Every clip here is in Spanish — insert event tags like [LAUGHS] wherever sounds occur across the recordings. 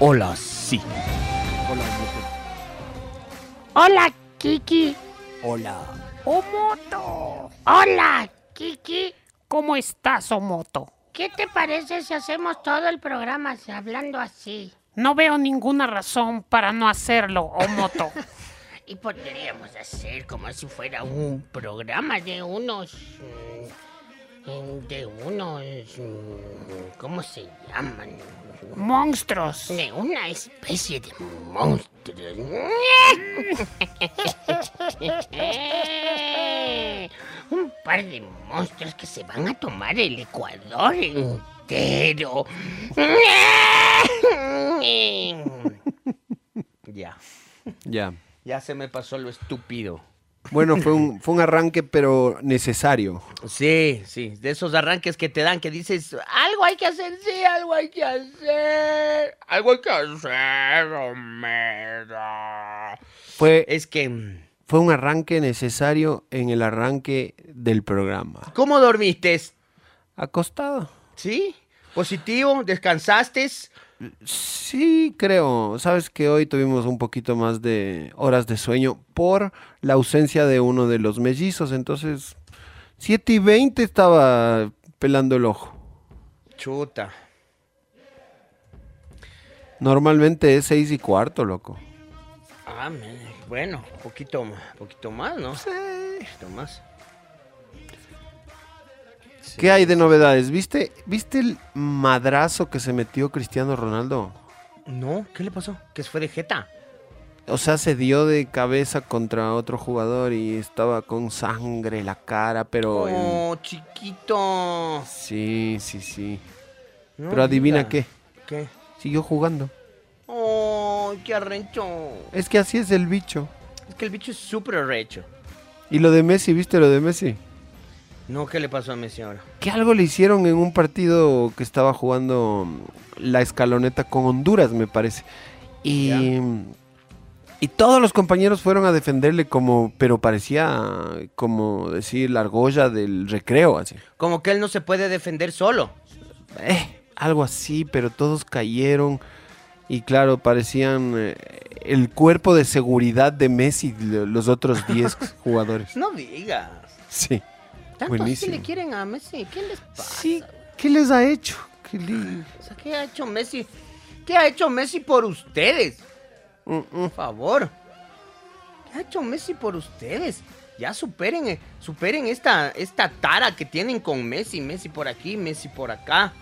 Hola, sí. Hola, Kiki. Hola. Omoto. Hola, Kiki. ¿Cómo estás, Omoto? ¿Qué te parece si hacemos todo el programa hablando así? No veo ninguna razón para no hacerlo, Omoto. [LAUGHS] y podríamos hacer como si fuera un programa de unos... mm, de unos... mm, ¿Cómo se llaman? Monstruos. De una especie de monstruos. Un par de monstruos que se van a tomar el Ecuador entero. Ya. Ya. Ya se me pasó lo estúpido. Bueno, fue un, [LAUGHS] fue un arranque, pero necesario. Sí, sí, de esos arranques que te dan que dices, algo hay que hacer, sí, algo hay que hacer. Algo hay que hacer, Homero. Fue, Es que, mm, fue un arranque necesario en el arranque del programa. ¿cómo dormiste? ¿Acostado? ¿Sí? ¿Positivo? ¿Descansaste? Sí, creo. Sabes que hoy tuvimos un poquito más de horas de sueño por la ausencia de uno de los mellizos. Entonces, 7 y 20 estaba pelando el ojo. Chuta. Normalmente es 6 y cuarto, loco. Ah, bueno, poquito, poquito más, ¿no? Sí. Poquito más. ¿Qué hay de novedades? ¿Viste, ¿Viste el madrazo que se metió Cristiano Ronaldo? No, ¿qué le pasó? ¿Que fue de jeta? O sea, se dio de cabeza contra otro jugador y estaba con sangre la cara, pero... Oh, chiquito. Sí, sí, sí. No pero adivina qué, ¿Qué? siguió jugando. Oh, qué arrecho. Es que así es el bicho. Es que el bicho es súper arrecho. ¿Y lo de Messi? ¿Viste lo de Messi? No, ¿qué le pasó a Messi ahora? Que algo le hicieron en un partido que estaba jugando la escaloneta con Honduras, me parece. Y, y todos los compañeros fueron a defenderle como, pero parecía como decir la argolla del recreo, así. Como que él no se puede defender solo. Eh, algo así, pero todos cayeron. Y claro, parecían eh, el cuerpo de seguridad de Messi, lo- los otros 10 [LAUGHS] jugadores. No digas. Sí. Tanto así Buenísimo. le quieren a Messi. ¿Qué les pasa? Sí, ¿qué les ha hecho? ¿Qué le- O sea, ¿qué ha hecho Messi? ¿Qué ha hecho Messi por ustedes? Mm, mm. Por favor. ¿Qué ha hecho Messi por ustedes? Ya superen, eh, superen esta, esta tara que tienen con Messi. Messi por aquí, Messi por acá.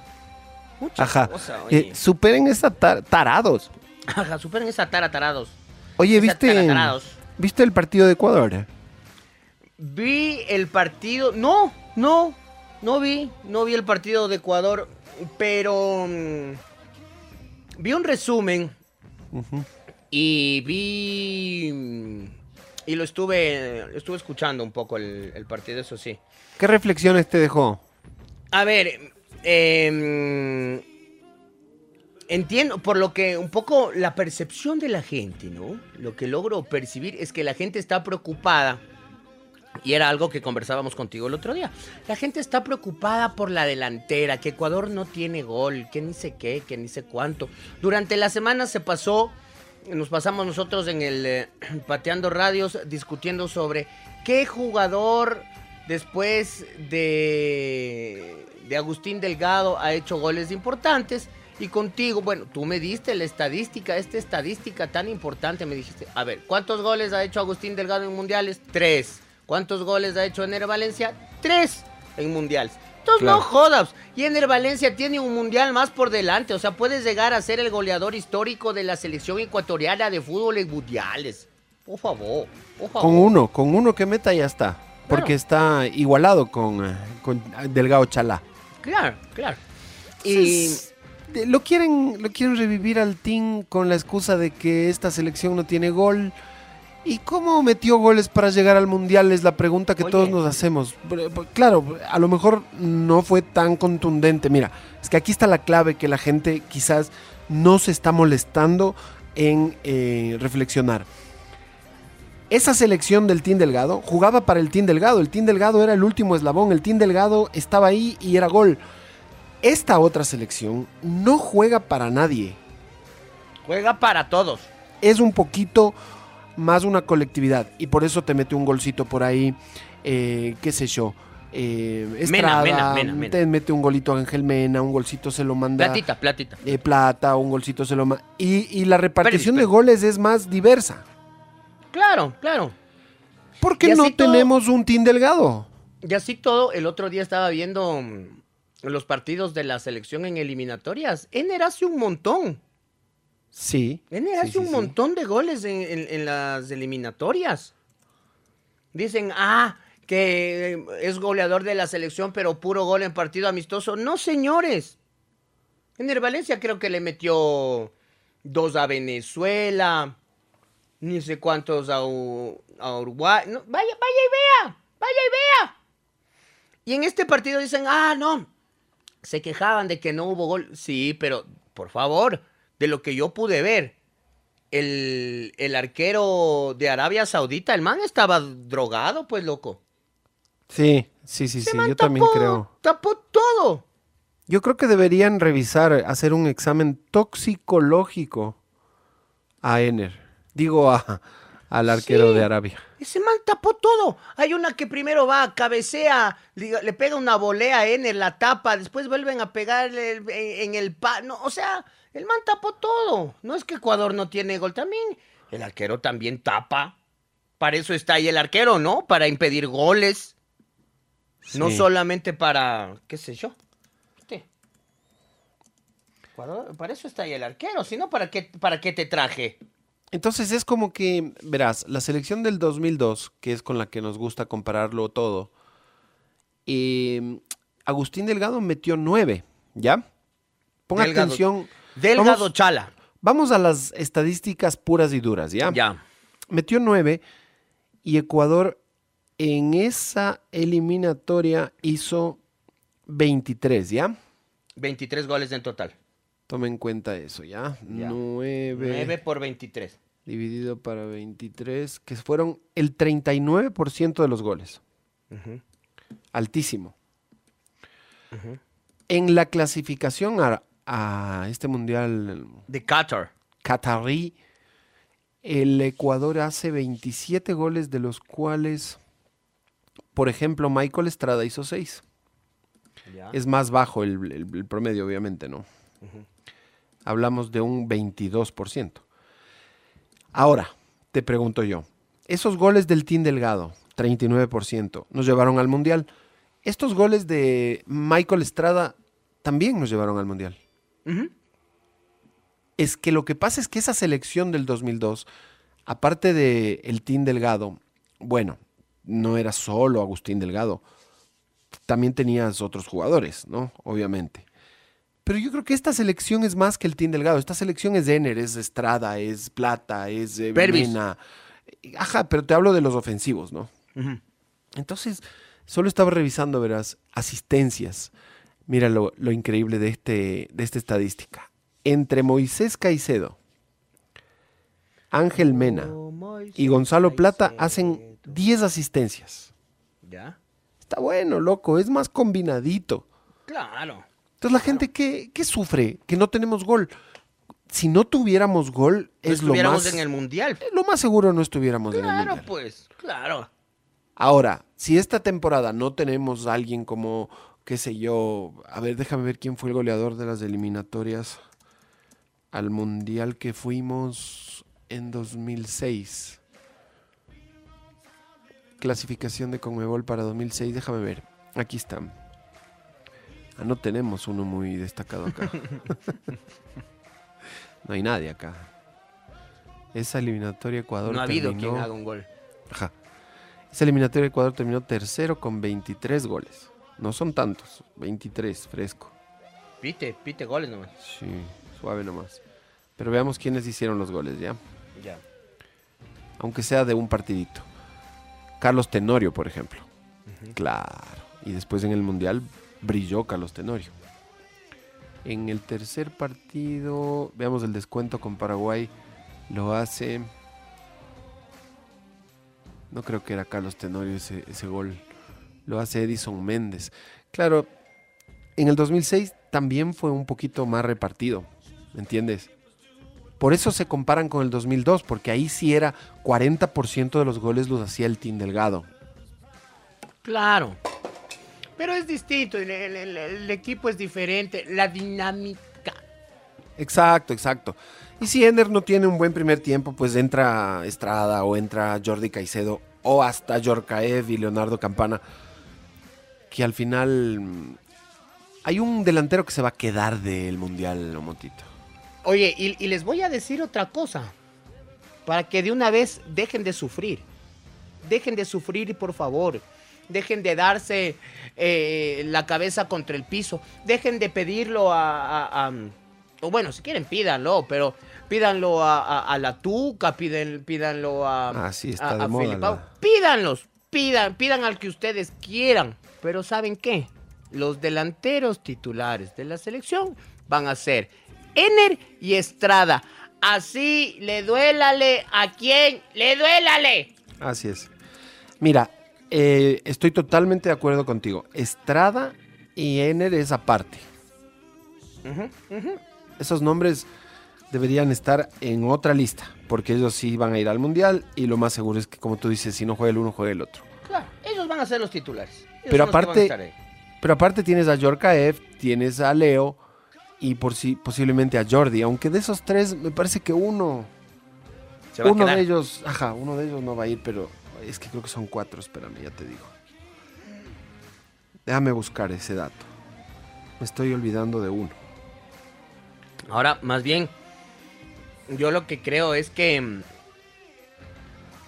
Mucha Ajá. cosa, oye. Eh, superen esa tar- tarados. Ajá, superen esa tara tarados. Oye, Esa ¿viste. ¿viste el partido de Ecuador? Vi el partido. No, no, no vi. No vi el partido de Ecuador. Pero. mm, vi un resumen. Y vi. mm, Y lo estuve. lo estuve escuchando un poco el, el partido, eso sí. ¿Qué reflexiones te dejó? A ver. em, entiendo, por lo que un poco la percepción de la gente, ¿no? Lo que logro percibir es que la gente está preocupada Y era algo que conversábamos contigo el otro día. La gente está preocupada por la delantera, que Ecuador no tiene gol, que ni sé qué, que ni sé cuánto. Durante la semana se pasó nos pasamos nosotros en el eh, [CLEARS THROAT] Pateando Radios discutiendo sobre qué jugador después de, de Agustín Delgado ha hecho goles importantes. Y contigo, bueno, tú me diste la estadística, esta estadística tan importante, me dijiste, a ver, ¿cuántos goles ha hecho Agustín Delgado en mundiales? Tres. ¿Cuántos goles ha hecho Ener Valencia? Tres en mundiales. Entonces Claro. no jodas. Y Ener Valencia tiene un mundial más por delante. O sea, puedes llegar a ser el goleador histórico de la selección ecuatoriana de fútbol en mundiales. Por favor, por favor. Con uno, con uno que meta ya está. Porque está igualado con, eh, con Delgado Chalá. Claro, claro. Y lo quieren, lo quieren revivir al team con la excusa de que esta selección no tiene gol. ¿Y cómo metió goles para llegar al mundial? Es la pregunta que Oye. todos nos hacemos. Pero, Claro, a lo mejor no fue tan contundente. Mira, es que aquí está la clave que la gente quizás no se está molestando en eh, reflexionar. Esa selección del Team Delgado jugaba para el Team Delgado. El Team Delgado era el último eslabón. El Team Delgado estaba ahí y era gol. Esta otra selección no juega para nadie. juega para todos. Es un poquito más una colectividad. Y por eso te mete un golcito por ahí. eh, qué sé yo. eh, Estrada, Mena, Mena, Mena. te mete un golito a Ángel Mena, un golcito se lo manda Platita, platita. eh, Plata, un golcito se lo manda. Y, y la repartición de goles es más diversa. Claro, claro. ¿Por qué Y así no todo- tenemos un team delgado? Y así todo, el otro día estaba viendo mm, los partidos de la selección en eliminatorias. Ener hace un montón. Sí. Hace sí, un sí. montón de goles en, en- en las eliminatorias. Dicen, ah, que eh, es goleador de la selección, pero puro gol en partido amistoso. No, señores. Ener Valencia creo que le metió dos a Venezuela, ni sé cuántos a, U- a Uruguay. No, vaya, vaya y vea, vaya y vea. Y en este partido dicen, ah, no, se quejaban de que no hubo gol. Sí, pero por favor, de lo que yo pude ver, el, el arquero de Arabia Saudita, el man estaba drogado, pues loco. Sí, sí, sí, Ese sí, man yo también creo. Tapó todo. Yo creo que deberían revisar, hacer un examen toxicológico a Ener. Digo, a, al arquero Sí. de Arabia. Ese man tapó todo. Hay una que primero va, cabecea, le, le pega una volea a Ener, la tapa, después vuelven a pegarle en, en el pa. No, o sea, el man tapó todo. No es que Ecuador no tiene gol también. El arquero también tapa. Para eso está ahí el arquero, ¿no? Para impedir goles. No solamente para, qué sé yo. Usted. Ecuador- para eso está ahí el arquero, si no, ¿para qué, ¿para qué te traje? Entonces es como que, verás, la selección del 2002, que es con la que nos gusta compararlo todo, eh, Agustín Delgado metió nueve, ¿ya? Ponga Delgado. atención. Delgado Vamos- Chala. Vamos a las estadísticas puras y duras, ¿ya? Ya. Metió nueve y Ecuador en esa eliminatoria hizo 23, ¿ya? 23 goles en total. Toma en cuenta eso, ¿ya? Ya. 9 9 por 23. dividido para 23, que fueron el 39% de los goles. Altísimo. En la clasificación a, a este mundial De Qatar. catarí, el Ecuador hace 27 goles, de los cuales, por ejemplo, Michael Estrada hizo 6. Ya. Es más bajo el, el- el promedio, obviamente, ¿no? Hablamos de un 22%. Ahora, te pregunto yo, esos goles del Team Delgado, 39%, nos llevaron al Mundial. Estos goles de Michael Estrada también nos llevaron al Mundial. Es que lo que pasa es que esa selección del 2002, aparte de el Team Delgado, bueno, no era solo Agustín Delgado, también tenías otros jugadores, ¿no? Obviamente. Pero yo creo que esta selección es más que el Team Delgado. Esta selección es Ener, es Estrada, es Plata, es eh. Ajá, pero te hablo de los ofensivos, ¿no? Entonces, solo estaba revisando, verás, asistencias. Mira lo, lo increíble de, este, de esta estadística. Entre Moisés Caicedo, Ángel Mena y Gonzalo Plata hacen 10 asistencias. Ya. Está bueno, loco, es más combinadito. Claro. Entonces la gente, ¿qué, qué sufre? Que no tenemos gol. si no tuviéramos gol, No es lo estuviéramos más, en el mundial. lo más seguro no estuviéramos en el Claro, mundial. pues, claro. Ahora, si esta temporada no tenemos a alguien como, qué sé yo, a ver, déjame ver quién fue el goleador de las eliminatorias al mundial que fuimos en 2006. Clasificación de Conmebol para 2006, déjame ver. Aquí está. Ah, no tenemos uno muy destacado acá. [LAUGHS] no hay nadie acá. Esa eliminatoria Ecuador No ha habido terminó- quien haga un gol. Ajá. Esa eliminatoria Ecuador terminó tercero con 23 goles. No son tantos, 23, fresco. Pite, pite goles nomás. Sí, suave nomás. Pero veamos quiénes hicieron los goles, ¿ya? Ya. Aunque sea de un partidito. Carlos Tenorio, por ejemplo. Claro. Y después en el Mundial brilló Carlos Tenorio. En el tercer partido, veamos el descuento con Paraguay, lo hace... No creo que era Carlos Tenorio ese, ese gol. Lo hace Edison Méndez. Claro, en el 2006 también fue un poquito más repartido, ¿me entiendes? Por eso se comparan con el 2002, porque ahí sí era 40% de los goles los hacía el Team Delgado. Claro. Pero es distinto, el, el- el- el equipo es diferente, la dinámica. Exacto, exacto. Y si Ender no tiene un buen primer tiempo, pues entra Estrada o entra Jordi Caicedo o hasta Yorkaev y Leonardo Campana, que al final mm, hay un delantero que se va a quedar del Mundial, Motito. Oye, y, y les voy a decir otra cosa, para que de una vez dejen de sufrir. Dejen de sufrir, por favor. Dejen de darse eh, la cabeza contra el piso. Dejen de pedirlo a... a- a- o bueno, si quieren, pídanlo, pero pídanlo a, a- a la Tuca, piden, pídanlo a... Ah, sí, está a- de moda Pídanlos, pidan, pidan al que ustedes quieran. Pero ¿saben qué? Los delanteros titulares de la selección van a ser Ener y Estrada. Así le duélale a quien le duélale. Así es. Mira, eh, estoy totalmente de acuerdo contigo. Estrada y Ener es aparte. Esos nombres deberían estar en otra lista, porque ellos sí van a ir al Mundial y lo más seguro es que, como tú dices, si no juega el uno, juega el otro. Claro, ellos van a ser los titulares. Pero aparte-. Pero aparte tienes a Yorkaev, tienes a Leo y por si posiblemente a Jordi, aunque de esos tres me parece que uno, Se va a uno de ellos, ajá, uno de ellos no va a ir, pero es que creo que son cuatro, espérame, ya te digo. Déjame buscar ese dato. Me estoy olvidando de uno. Ahora, más bien, yo lo que creo es que mm,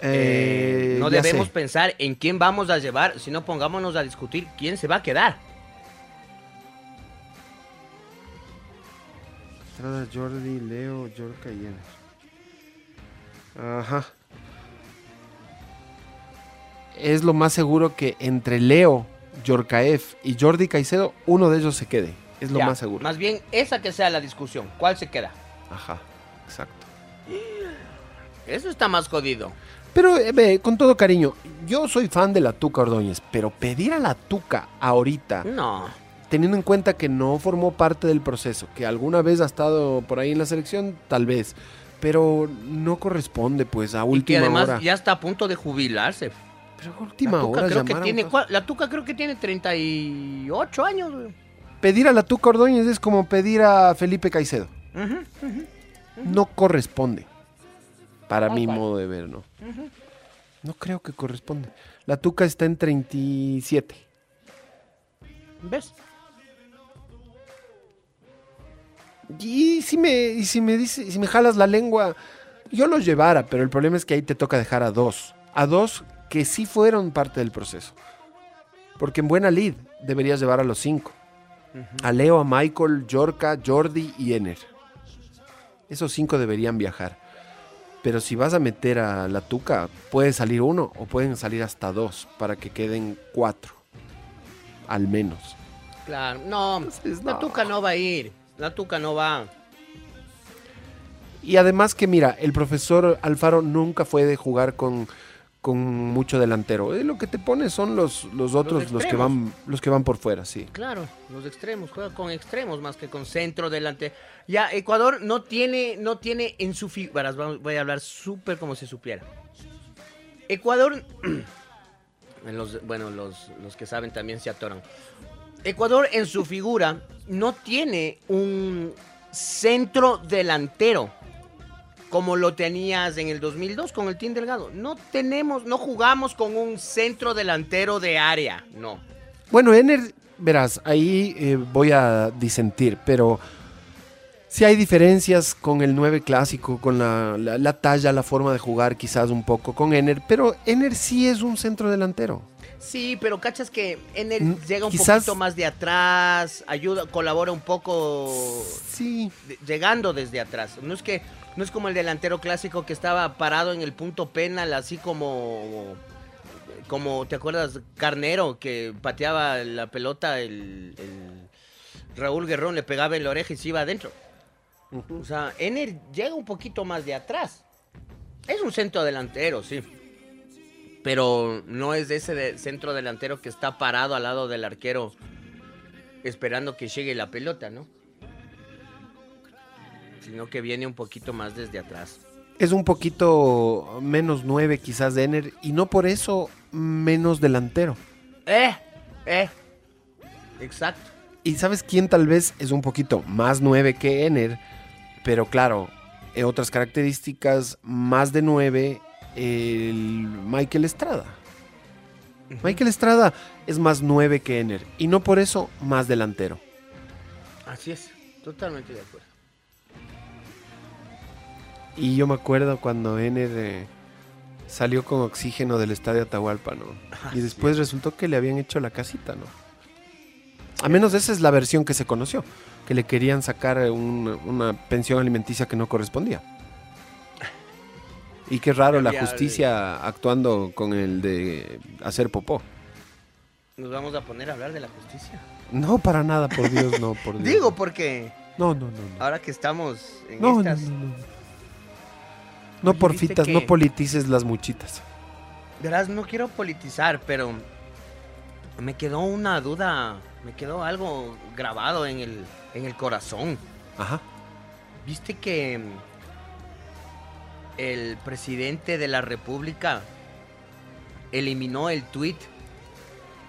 eh, no debemos sé. pensar en quién vamos a llevar, sino pongámonos a discutir quién se va a quedar. Estrada, Jordi, Leo, Yorka y. Ajá. Es lo más seguro que entre Leo, Yorkaev y Jordi Caicedo, uno de ellos se quede. Es lo Ya, más seguro. Más bien, esa que sea la discusión. ¿Cuál se queda? Ajá, exacto. Eso está más jodido. Pero, eh, con todo cariño, yo soy fan de la Tuca Ordóñez, pero pedir a la Tuca ahorita, No. teniendo en cuenta que no formó parte del proceso, que alguna vez ha estado por ahí en la selección, tal vez, pero no corresponde pues a Y que última además hora. ya está a punto de jubilarse. Pero a última la Tuca hora creo que a tiene, la Tuca creo que tiene 38 años. Pedir a la Tuca Ordóñez es como pedir a Felipe Caicedo. No corresponde. Para mi modo de ver, ¿no? No creo que corresponde. La Tuca está en 37. ¿Ves? Y si me, y si me dice, si me jalas la lengua, yo los llevara, pero el problema es que ahí te toca dejar a dos. A dos que sí fueron parte del proceso. Porque en buena lead deberías llevar a los cinco. A Leo, a Michael, Yorka, Jordi y Ener. Esos cinco deberían viajar. Pero si vas a meter a la Tuca, puede salir uno o pueden salir hasta dos para que queden cuatro. Al menos. Claro, no, Entonces, la. Tuca no va a ir. La Tuca no va. Y además que mira, el profesor Alfaro nunca fue de jugar con, con mucho delantero. Eh, lo que te pone son los, los otros, los, que van, los que van por fuera, sí. Claro, los extremos, juega con extremos más que con centro delante. Ya, Ecuador no tiene, no tiene en su figura, voy a hablar súper como si supiera. Ecuador, [CLEARS THROAT] los, bueno, los, los que saben también se atoran. Ecuador en su figura no tiene un centro delantero como lo tenías en el 2002 con el Team Delgado. No tenemos, no jugamos con un centro delantero de área, no. Bueno, Ener, verás, ahí eh, voy a disentir, pero sí hay diferencias con el 9 clásico, con la, la- la talla, la forma de jugar quizás un poco con Ener, pero Ener sí es un centro delantero. Sí, pero cachas que Ener Mm, llega un quizás- poquito más de atrás, ayuda, colabora un poco Sí. llegando desde atrás. No es que no es como el delantero clásico que estaba parado en el punto penal, así como como te acuerdas Carnero que pateaba la pelota el, el Raúl Guerrón le pegaba en la oreja y se iba adentro. O sea, Ener llega un poquito más de atrás. Es un centro delantero, sí. Pero no es de ese de- centro delantero que está parado al lado del arquero esperando que llegue la pelota, ¿no? Sino que viene un poquito más desde atrás. Es un poquito menos 9 quizás de Ener y no por eso menos delantero. ¡Eh! ¡Eh! Exacto. Y sabes quién tal vez es un poquito más 9 que Ener, pero claro, en otras características, más de 9, el Michael Estrada. Michael Estrada es más 9 que Ener y no por eso más delantero. Así es. Totalmente de acuerdo. Y yo me acuerdo cuando Ener eh, salió con oxígeno del estadio Atahualpa, ¿no? Y después resultó que le habían hecho la casita, ¿no? A menos esa es la versión que se conoció, que le querían sacar un- una pensión alimenticia que no correspondía. Y qué raro la justicia actuando con el de hacer popó. Nos vamos a poner a hablar de la justicia. No, para nada, por Dios, no, por [LAUGHS] Dios. Digo porque No, no, no. No, ahora que estamos en no, no, estas... no, no. No Oye, porfitas, ¿viste no que- politices las muchitas. Verás, no quiero politizar, pero me quedó una duda, me quedó algo grabado en el, en el corazón. Ajá. ¿Viste que mm, el presidente de la República eliminó el tweet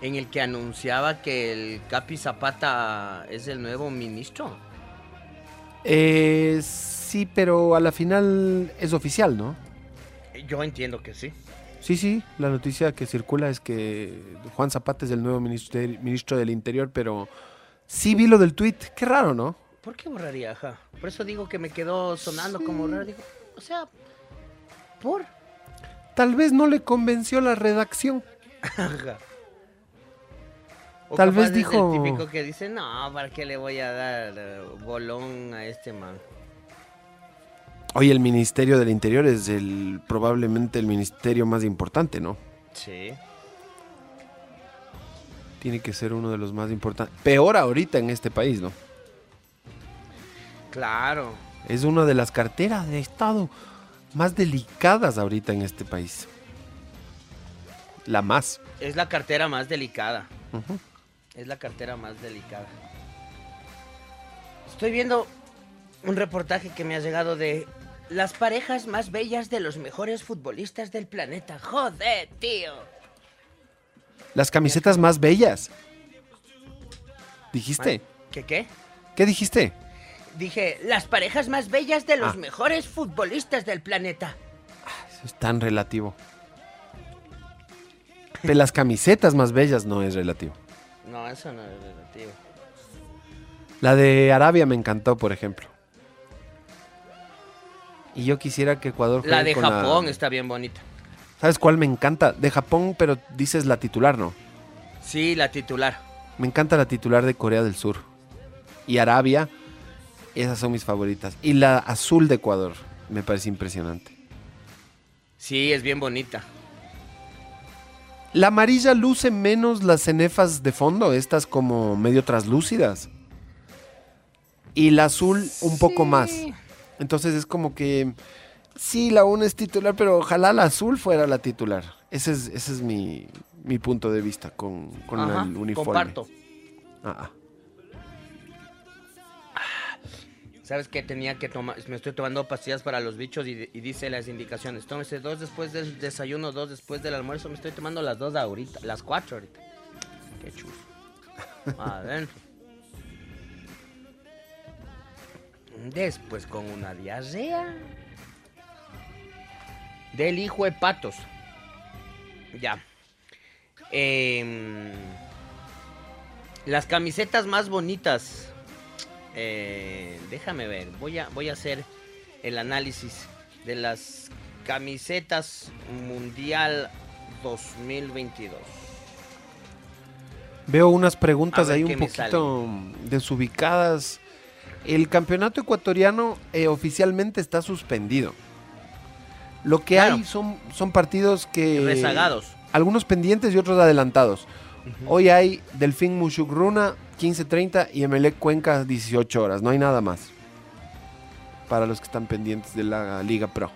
en el que anunciaba que el Capi Zapata es el nuevo ministro? Eh, sí, pero a la final es oficial, ¿no? Yo entiendo que sí. Sí, sí, la noticia que circula es que Juan Zapata es el nuevo ministro, ministro del Interior, pero sí vi lo del tuit. Qué raro, ¿no? ¿Por qué borraría? Ajá. Por eso digo que me quedó sonando como raro. Digo, o sea, por. Tal vez no le convenció la redacción. Ajá. O Tal vez dijo- El típico que dice, no, ¿para qué le voy a dar eh, bolón a este man? Oye, el Ministerio del Interior es el probablemente el ministerio más importante, ¿no? Sí. Tiene que ser uno de los más importantes. Peor ahorita en este país, ¿no? Claro. Es una de las carteras de Estado más delicadas ahorita en este país. La más. Es la cartera más delicada. Es la cartera más delicada. Estoy viendo un reportaje que me ha llegado de las parejas más bellas de los mejores futbolistas del planeta. Joder, tío. Las camisetas más bellas. ¿Dijiste? ¿Qué qué? ¿Qué dijiste? Dije, las parejas más bellas de los Ah. mejores futbolistas del planeta. Eso es tan relativo. De las camisetas más bellas no es relativo. No, eso no es relativo. La de Arabia me encantó, por ejemplo. Y yo quisiera que Ecuador La de con Japón está bien bonita. ¿Sabes cuál me encanta? De Japón, pero dices la titular, ¿no? Sí, la titular. Me encanta la titular de Corea del Sur. Y Arabia, esas son mis favoritas. Y la azul de Ecuador, me parece impresionante. Sí, es bien bonita. La amarilla luce menos las cenefas de fondo, estas como medio traslúcidas. Y la azul un poco más. Entonces es como que Sí, la una es titular, pero ojalá la azul fuera la titular. Ese es, ese es mi, mi punto de vista con, con Ajá, el uniforme. Comparto. Ah, ah. ¿Sabes qué tenía que tomar? Me estoy tomando pastillas para los bichos y, y dice las indicaciones. Tómese dos después del desayuno, dos después del almuerzo. Me estoy tomando las dos ahorita, las cuatro ahorita. Qué chulo. [LAUGHS] Adentro. Después con una diarrea. Del hijo de patos. Ya. Em, las camisetas más bonitas. Eh, déjame ver. Voy a, voy a hacer el análisis de las camisetas Mundial 2022. Veo unas preguntas ahí un poquito desubicadas. El campeonato ecuatoriano eh, oficialmente está suspendido. Lo que Claro. hay son, son partidos que... Rezagados. Algunos pendientes y otros adelantados. Hoy hay Delfín Mushugruna 15.30 y Emelec Cuenca 18 horas. No hay nada más. Para los que están pendientes de la Liga Pro.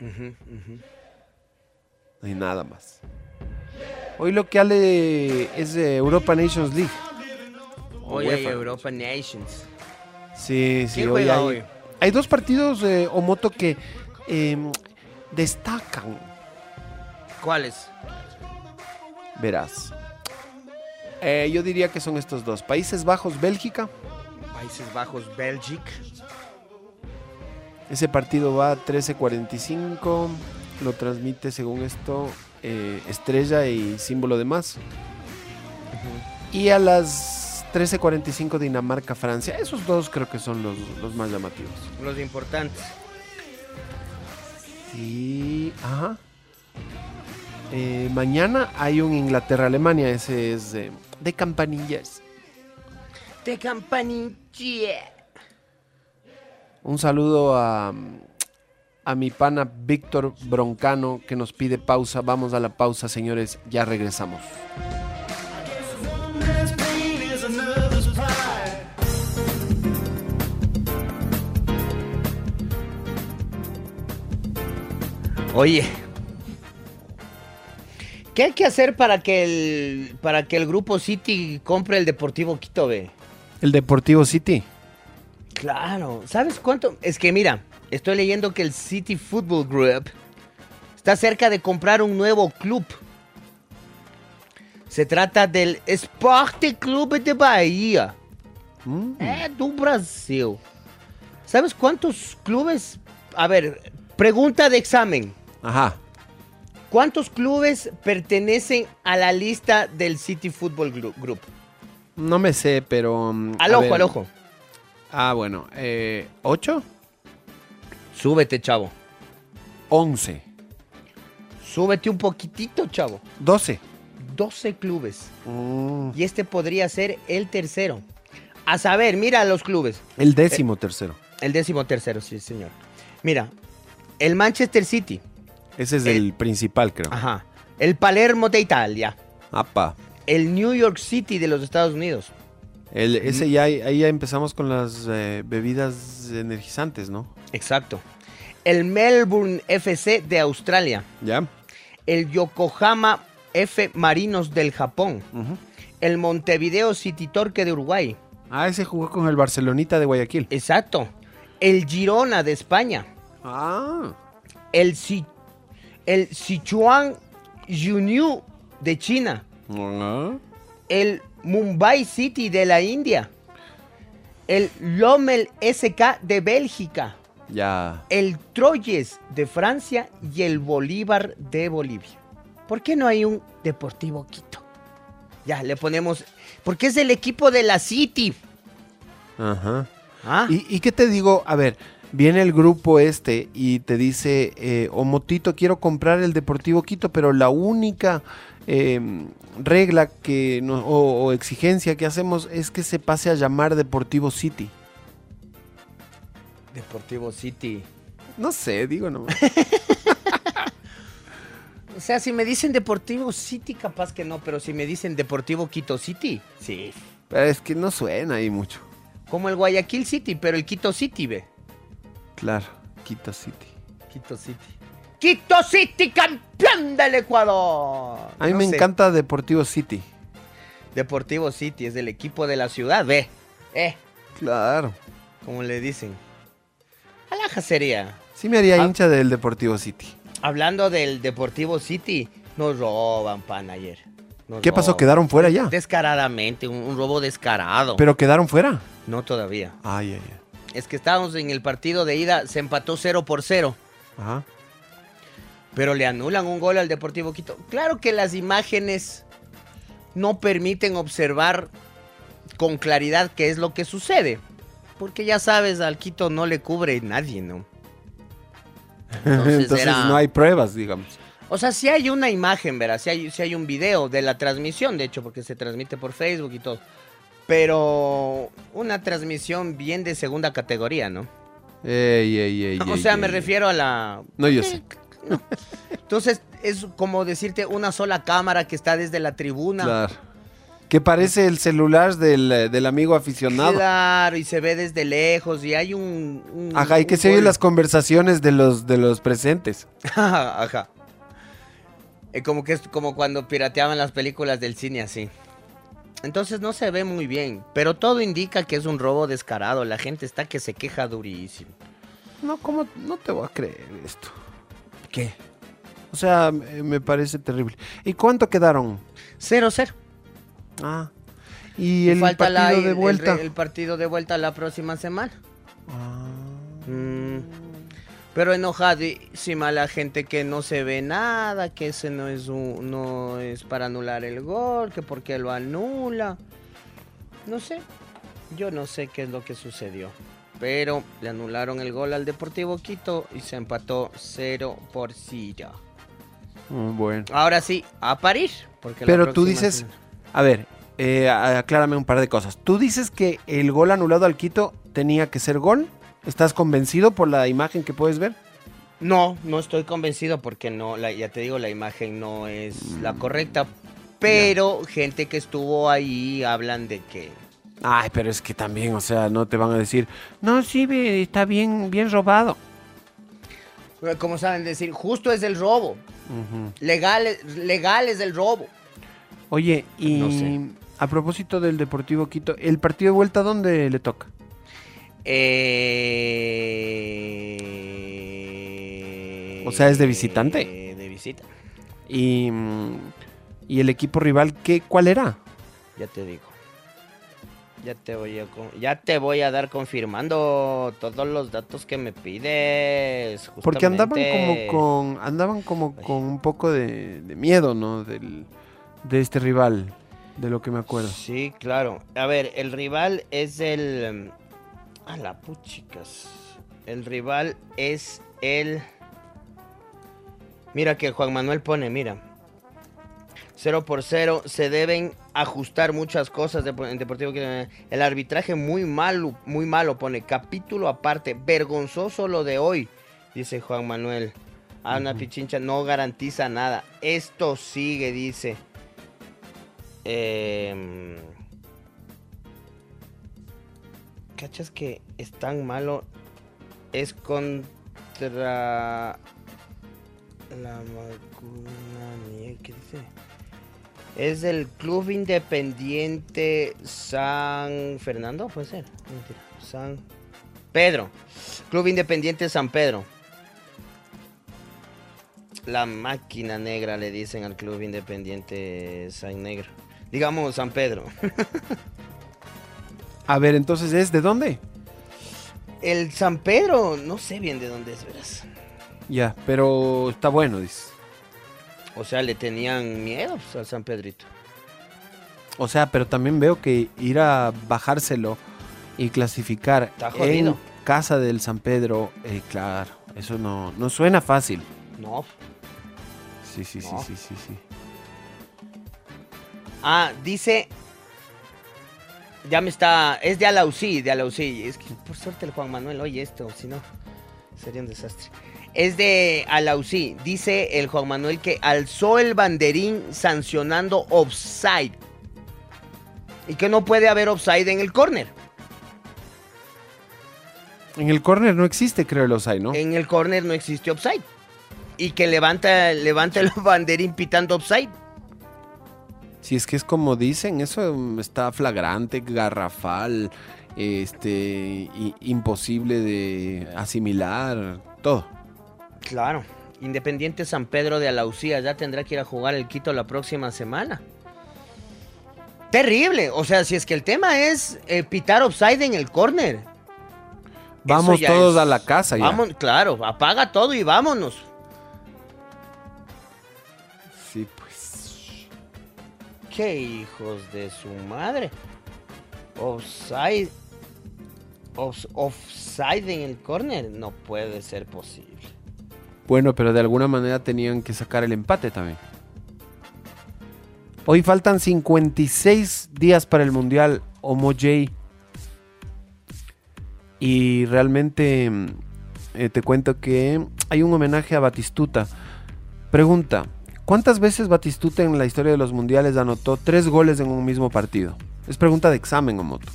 No hay nada más. Hoy lo que hay es Europa Nations League. Hoy hay. Europa Nations. Sí, sí, ¿Quién hoy hay, hoy? hay dos partidos de Omoto que eh, destacan, ¿Cuáles? verás. Eh, yo diría que son estos dos. Países Bajos, Bélgica. Países Bajos, Bélgica. Ese partido va a 13.45. Lo transmite, según esto, eh, Estrella y Símbolo de Más. Y a las 13.45 Dinamarca, Francia. Esos dos creo que son los, los más llamativos. Los importantes. Y. Ajá. Eh, mañana hay un Inglaterra-Alemania. Ese es eh, de campanillas. De campanilla. Un saludo a, a mi pana Víctor Broncano que nos pide pausa. Vamos a la pausa, señores. Ya regresamos. Oye. ¿Qué hay que hacer para que el para que el grupo City compre el Deportivo Quito, ve? El Deportivo City. Claro. ¿Sabes cuánto? Es que mira, estoy leyendo que el City Football Group está cerca de comprar un nuevo club. Se trata del Esporte Clube de Bahia. Mm. É do Brasil. ¿Sabes cuántos clubes? A ver, pregunta de examen. Ajá. ¿Cuántos clubes pertenecen a la lista del City Football Group? No me sé, pero. mm, Al ojo, ver. al ojo. Ah, bueno. Eh, ¿Ocho? Súbete, chavo. Once. Súbete un poquitito, chavo. Doce. 12 clubes. Mm. Y este podría ser el tercero. A saber, mira los clubes. El décimo tercero. El décimo tercero, sí, señor. Mira, el Manchester City. Ese es El- el principal, creo. Ajá. El Palermo de Italia. Apa. El New York City de los Estados Unidos. El, ese ya, ahí ya empezamos con las eh, bebidas energizantes, ¿no? Exacto. El Melbourne FC de Australia. Ya. El Yokohama F Marinos del Japón. El Montevideo City Torque de Uruguay. Ah, ese jugó con el Barcelonita de Guayaquil. Exacto. El Girona de España. Ah. El, el Sichuan Yunyu de China. El Mumbai City de la India. El Lommel SK de Bélgica. Ya. El Troyes de Francia y el Bolívar de Bolivia. ¿Por qué no hay un Deportivo Quito? Ya, le ponemos... Porque es el equipo de la City. Ajá. Ah, ¿Y, y qué te digo? A ver, viene el grupo este y te dice, eh, Omotito, quiero comprar el Deportivo Quito, pero la única eh, regla que no- o, o exigencia que hacemos es que se pase a llamar Deportivo City. Deportivo City. No sé, digo no. [LAUGHS] O sea, si me dicen Deportivo City, capaz que no, pero si me dicen Deportivo Quito City, sí. Pero es que no suena ahí mucho. Como el Guayaquil City, pero el Quito City, ve. Claro, Quito City. Quito City. Quito City, campeón del Ecuador. A mí No me sé. encanta Deportivo City. Deportivo City, es del equipo de la ciudad, ve. Eh, Claro. como le dicen. Alaja sería. Sí me haría Ah. hincha del Deportivo City. Hablando del Deportivo City, nos roban, pan, ayer. Nos ¿Qué pasó? roban. ¿Quedaron fuera ya? Descaradamente, un, un robo descarado. ¿Pero quedaron fuera? No todavía. Ay, ay, ay. Es que estábamos en el partido de ida, se empató 0 por 0. Ajá. Pero le anulan un gol al Deportivo Quito. Claro que las imágenes no permiten observar con claridad qué es lo que sucede. Porque ya sabes, al Quito no le cubre nadie, ¿no? [LAUGHS] Entonces Entonces era- no hay pruebas, digamos. O sea, si hay una imagen, verás, si hay, sí hay un video de la transmisión, de hecho, porque se transmite por Facebook y todo. Pero una transmisión bien de segunda categoría, ¿no? Ey, ey, ey, o sea, me refiero a la... No, yo sé. Entonces, es como decirte una sola cámara que está desde la tribuna. Claro. Que parece el celular del, del amigo aficionado. Claro, y se ve desde lejos y hay un... un- Ajá, y que se oyen las conversaciones de los, de los presentes. [LAUGHS] Ajá. Eh, como que es como cuando pirateaban las películas del cine así. Entonces no se ve muy bien, pero todo indica que es un robo descarado. La gente está que se queja durísimo. No, ¿cómo? No te voy a creer esto. ¿Qué? O sea, me parece terrible. ¿Y cuánto quedaron? 0-0. Ah. Y Y el falta partido la- de el- el vuelta. El, partido de vuelta la próxima semana. Ah. Mm, Pero enojadísima la gente que no se ve nada, que ese no es un- no es para anular el gol, que porque lo anula. No sé. Yo no sé qué es lo que sucedió. Pero le anularon el gol al Deportivo Quito y se empató 0 por 0. Mm, Bueno. Ahora sí, a parir. Porque la Pero tú dices, semana- a ver, eh, aclárame un par de cosas. Tú dices que el gol anulado al Quito tenía que ser gol. ¿Estás convencido por la imagen que puedes ver? No, no estoy convencido porque no, la- ya te digo, la imagen no es Mm. la correcta. Pero gente que estuvo ahí hablan de que Ay, pero es que también, o sea, no te van a decir, no, sí, está bien, bien robado. como saben decir, justo es el robo. Ujú. Legal, legal es el robo. Oye, y No sé. a propósito del Deportivo Quito, ¿el partido de vuelta dónde le toca? Eh, O sea, ¿es de visitante? de visita, Y, y el equipo rival, ¿qué, ¿cuál era? ya te digo. Ya te voy a ya te voy a dar confirmando todos los datos que me pides. Porque andaban como con andaban como con un poco de, de miedo, ¿no? Del, de este rival, de lo que me acuerdo. Sí, claro. A ver, el rival es el. A la puchicas. El rival es el. Mira que Juan Manuel pone, mira. 0 por 0. Se deben ajustar muchas cosas de, en Deportivo. El arbitraje muy malo, muy malo pone. Capítulo aparte. Vergonzoso lo de hoy. Dice Juan Manuel. Ana Pichincha no garantiza nada. Esto sigue, dice. Em, ¿Cachas que es tan malo? Es contra la mía, ¿qué dice? Es del Club Independiente San Fernando, puede ser. Mentira. San Pedro. Club Independiente San Pedro. La máquina negra le dicen al Club Independiente San Negro. Digamos San Pedro. [LAUGHS] A ver, entonces, ¿es de dónde? El San Pedro, no sé bien de dónde es, verás. Ya, pero está bueno, dices. O sea, le tenían miedo pues, al San Pedrito. O sea, pero también veo que ir a bajárselo y clasificar Está en casa del San Pedro, eh, claro, eso no, no suena fácil. No. Sí, sí, sí, sí, sí, sí. Ah, dice. Ya me está. Es de Alausí, de Alausí. Es que por suerte el Juan Manuel oye esto, si no, sería un desastre. Es de Alausí. Dice el Juan Manuel que alzó el banderín sancionando offside. Y que no puede haber offside en el córner. En el córner no existe, creo, el offside, ¿no? En el córner no existe offside. Y que levanta, levanta el [LAUGHS] banderín pitando offside. Si es que es como dicen, eso mm, está flagrante, garrafal, este, imposible de asimilar, todo. Claro. Independiente San Pedro de Alaucía ya tendrá que ir a jugar el Quito la próxima semana. Terrible. O sea, si es que el tema es eh, pitar offside en el córner. Vamos todos es- a la casa ya. Vamos, claro, apaga todo y vámonos. Qué hijos de su madre. Offside. Off- offside en el córner. No puede ser posible. Bueno, pero de alguna manera tenían que sacar el empate también. Hoy faltan 56 días para el Mundial Homo J. Y realmente eh, te cuento que hay un homenaje a Batistuta. Pregunta, ¿cuántas veces Batistuta en la historia de los mundiales anotó tres goles en un mismo partido? Es pregunta de examen, Omoto.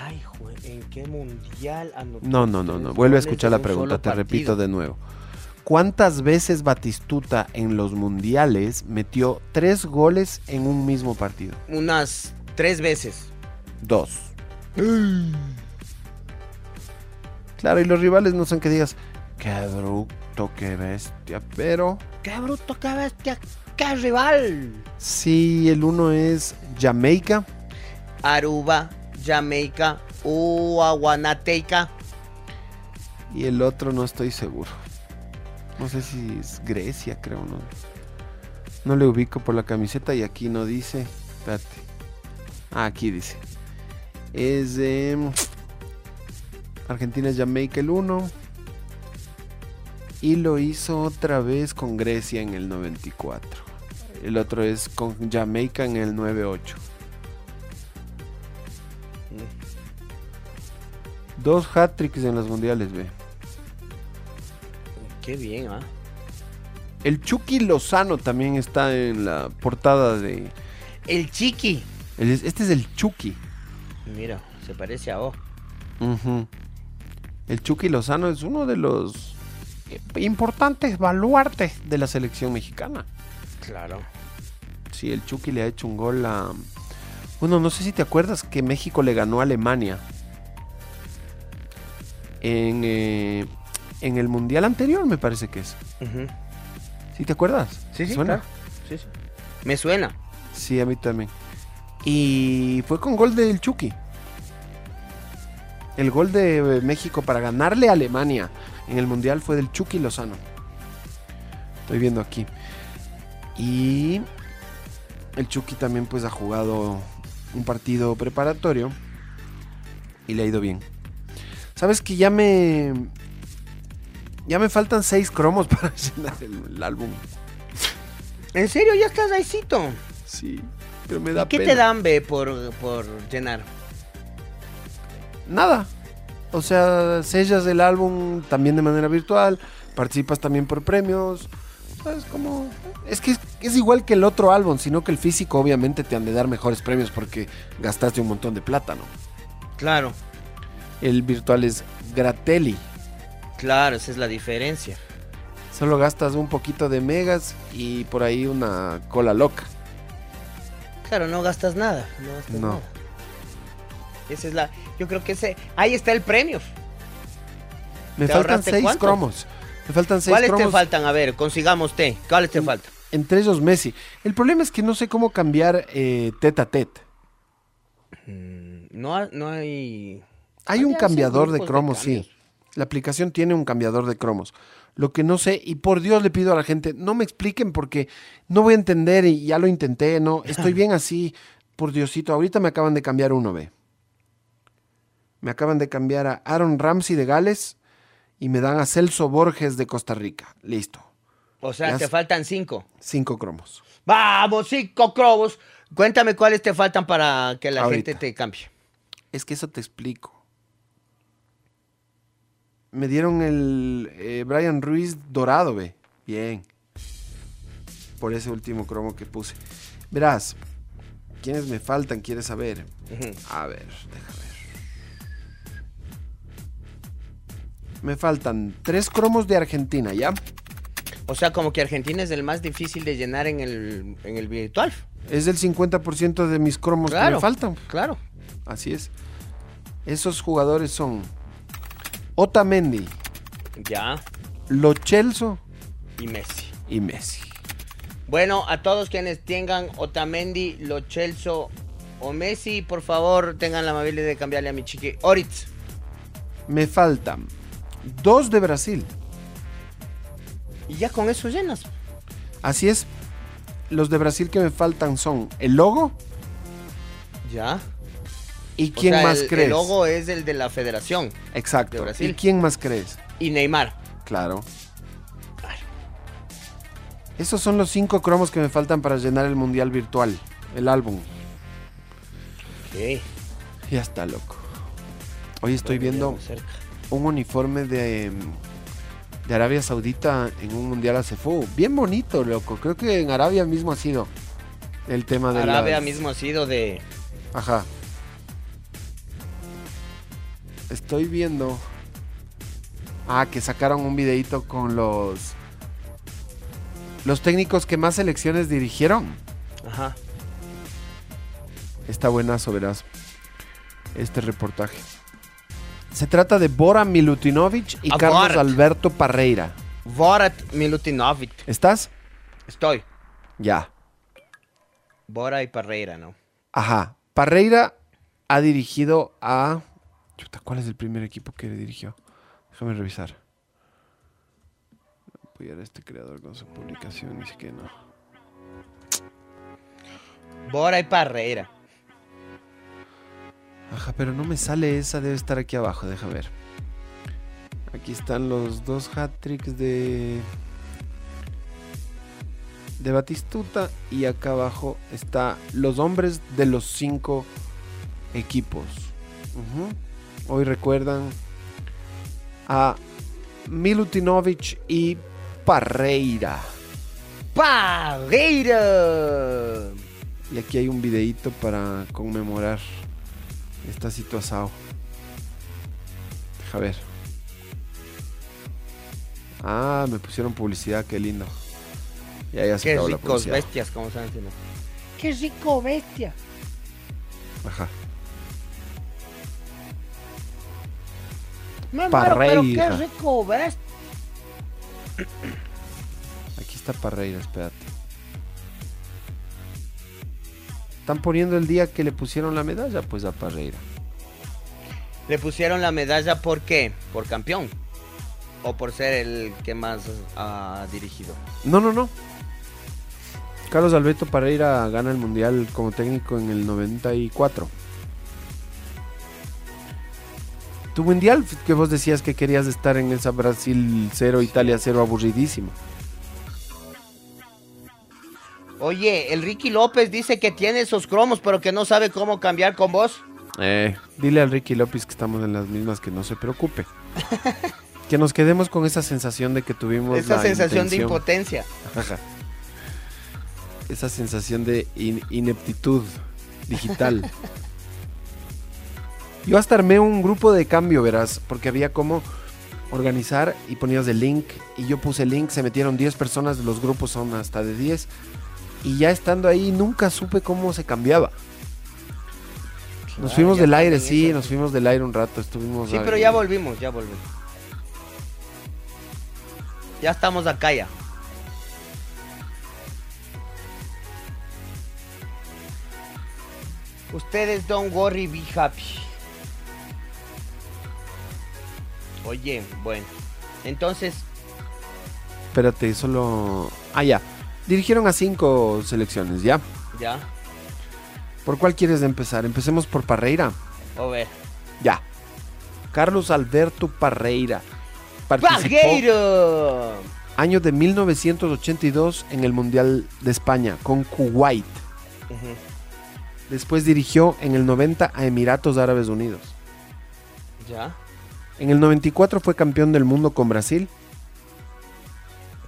Ay, jue- ¿en qué mundial anotó No, no, no, no. Vuelve a escuchar la un pregunta, te repito de nuevo. ¿Cuántas veces Batistuta en los mundiales metió tres goles en un mismo partido? Unas tres veces. Dos. Claro, y los rivales no son que digas, qué bruto, qué bestia, pero ¡Qué bruto, qué bestia! ¡Qué rival! sí, el uno es Jamaica, Aruba, Jamaica, Uaguanateca. y el otro no estoy seguro. No sé si es Grecia, creo, no. No le ubico por la camiseta y aquí no dice. Espérate. Ah, aquí dice. Es de Argentina, Jamaica el 1. Y lo hizo otra vez con Grecia en el 94. El otro es con Jamaica en el 98. Dos hat-tricks en los mundiales, ve. Qué bien, ¿ah? El Chucky Lozano también está en la portada de. El Chiqui. el- Este es el Chucky. Mira, se parece a O. Ujú. El Chucky Lozano es uno de los importantes baluartes de la selección mexicana. Claro. Sí, el Chucky le ha hecho un gol a. Bueno, no sé si te acuerdas que México le ganó a Alemania. En, eh, en el mundial anterior, me parece que es. ¿Sí te acuerdas? Sí, sí, ¿Suena? claro. Sí, sí. Me suena. Sí, a mí también. Y fue con gol del Chucky. El gol de México para ganarle a Alemania en el Mundial fue del Chucky Lozano. Estoy viendo aquí. Y el Chucky también pues ha jugado un partido preparatorio y le ha ido bien. Sabes que ya me ya me faltan seis cromos [LAUGHS] para llenar el, el álbum. ¿En serio? ¿Ya estás ahícito? Sí, pero me da ¿Y qué pena. te dan, B, por, por llenar? Nada. O sea, sellas el álbum también de manera virtual, participas también por premios. ¿Sabes cómo? Es que es, es igual que el otro álbum, sino que el físico obviamente te han de dar mejores premios porque gastaste un montón de plata, ¿no? Claro, El virtual es Gratelli. claro, esa es la diferencia. Solo gastas un poquito de megas y por ahí una cola loca. Claro, no gastas nada. No gastas No. nada. Esa es la. Yo creo que ese. Ahí está el premio. Me ¿Te faltan seis cuánto? cromos. Me faltan seis ¿Cuáles te faltan? A ver, consigamos té. ¿Cuáles te Mm. faltan? Entre ellos Messi. El problema es que no sé cómo cambiar eh, tete a tete. No, ha- no hay. Hay un cambiador de cromos, sí. La aplicación tiene un cambiador de cromos. Lo que no sé, y por Dios le pido a la gente, no me expliquen porque no voy a entender y ya lo intenté, no, estoy [LAUGHS] bien así, por Diosito. Ahorita me acaban de cambiar uno, ve. Me acaban de cambiar a Aaron Ramsey de Gales y me dan a Celso Borges de Costa Rica. Listo. O sea, te faltan cinco. Cinco cromos. Vamos, cinco cromos. Cuéntame cuáles te faltan para que la Ahorita. gente te cambie. Es que eso te explico. Me dieron el eh, Brian Ruiz dorado, ve. Bien. Por ese último cromo que puse. Verás, ¿quiénes me faltan? ¿Quieres saber? A ver, deja Me faltan tres cromos de Argentina, ¿ya? O sea, como que Argentina es el más difícil de llenar en el, en el virtual. Es el 50% de mis cromos que Claro. me faltan. Claro. Así es. Esos jugadores son Otamendi, Ya. Lo Celso Y Messi. y Messi. Bueno, a todos quienes tengan Otamendi, Lo Celso o Messi, por favor, tengan la amabilidad de cambiarle a mi chiqui Oritz. Me faltan dos de Brasil. Y ya con eso llenas. Así es. Los de Brasil que me faltan son el logo Ya. y O quién sea, más el, crees. El logo es el de la federación. Exacto. de Brasil. ¿Y quién más crees? Y Neymar. Claro. Esos son los cinco cromos que me faltan para llenar el mundial virtual, el álbum. Ok. Ya está, loco. Hoy estoy viendo cerca. Un uniforme de, de Arabia Saudita en un mundial ACFU. Bien bonito, loco. Creo que en Arabia mismo ha sido el tema de Arabia las- mismo ha sido de. Ajá. Estoy viendo. Ah, que sacaron un videito con los. Los técnicos que más selecciones dirigieron. Ajá. Está buenazo, verás. Este reportaje. Se trata de Bora Milutinovic y Ah, Carlos Borat. Alberto Parreira. Borat Milutinovic. ¿Estás? Estoy. Ya. Bora y Parreira, ¿no? Ajá. Parreira ha dirigido a. Chuta, ¿cuál es el primer equipo que dirigió? Déjame revisar. Apoyar a este creador con su publicación, dice que no. Bora y Parreira. Ajá, pero no me sale esa, debe estar aquí abajo, deja ver. Aquí están los dos hat-tricks de. de Batistuta. Y acá abajo está los hombres de los cinco equipos. Hoy recuerdan a Milutinovic y Parreira. Parreira. Y aquí hay un videíto para conmemorar esta situación. Deja ver. Ah, me pusieron publicidad, qué lindo. Ya, ya se Qué acabó la ricos publicidad. bestias, como están haciendo. Qué rico bestia. Ajá. Me muero, pero qué Parreira. rico bestia. Aquí está Parreira, espérate. Están poniendo el día que le pusieron la medalla, pues a Parreira. Le pusieron la medalla por qué? Por campeón. O por ser el que más ha dirigido. No, no, no. Carlos Alberto Parreira gana el mundial como técnico en el 94. Tu mundial que vos decías que querías estar en esa Brasil 0, Italia 0 aburridísimo. Oye, el Ricky López dice que tiene esos cromos, pero que no sabe cómo cambiar con vos. Eh, dile al Ricky López que estamos en las mismas que no se preocupe. [LAUGHS] que nos quedemos con esa sensación de que tuvimos Esa la sensación de impotencia. Ajá. Esa sensación de in- ineptitud digital. [LAUGHS] Yo hasta armé un grupo de cambio, verás, porque había como organizar y ponías el link y yo puse el link, se metieron 10 personas, los grupos son hasta de 10 y ya estando ahí nunca supe cómo se cambiaba. Nos fuimos del aire, sí, eso. nos fuimos del aire un rato, estuvimos... Sí, pero ya volvimos, ya volvimos. Ya estamos acá ya. Ustedes don't worry, be happy. Oye, bueno. Entonces, Espérate, solo... Ah, ya. Dirigieron a cinco selecciones, ¿ya? ya. ¿Por cuál quieres empezar? Empecemos por Parreira. A ver. Ya. Carlos Alberto Parreira. Participó ¡Pagueiro! año de 1982 en el Mundial de España con Kuwait. Ujú. Después dirigió en el 90 a Emiratos Árabes Unidos. Ya, En el 94 fue campeón del mundo con Brasil.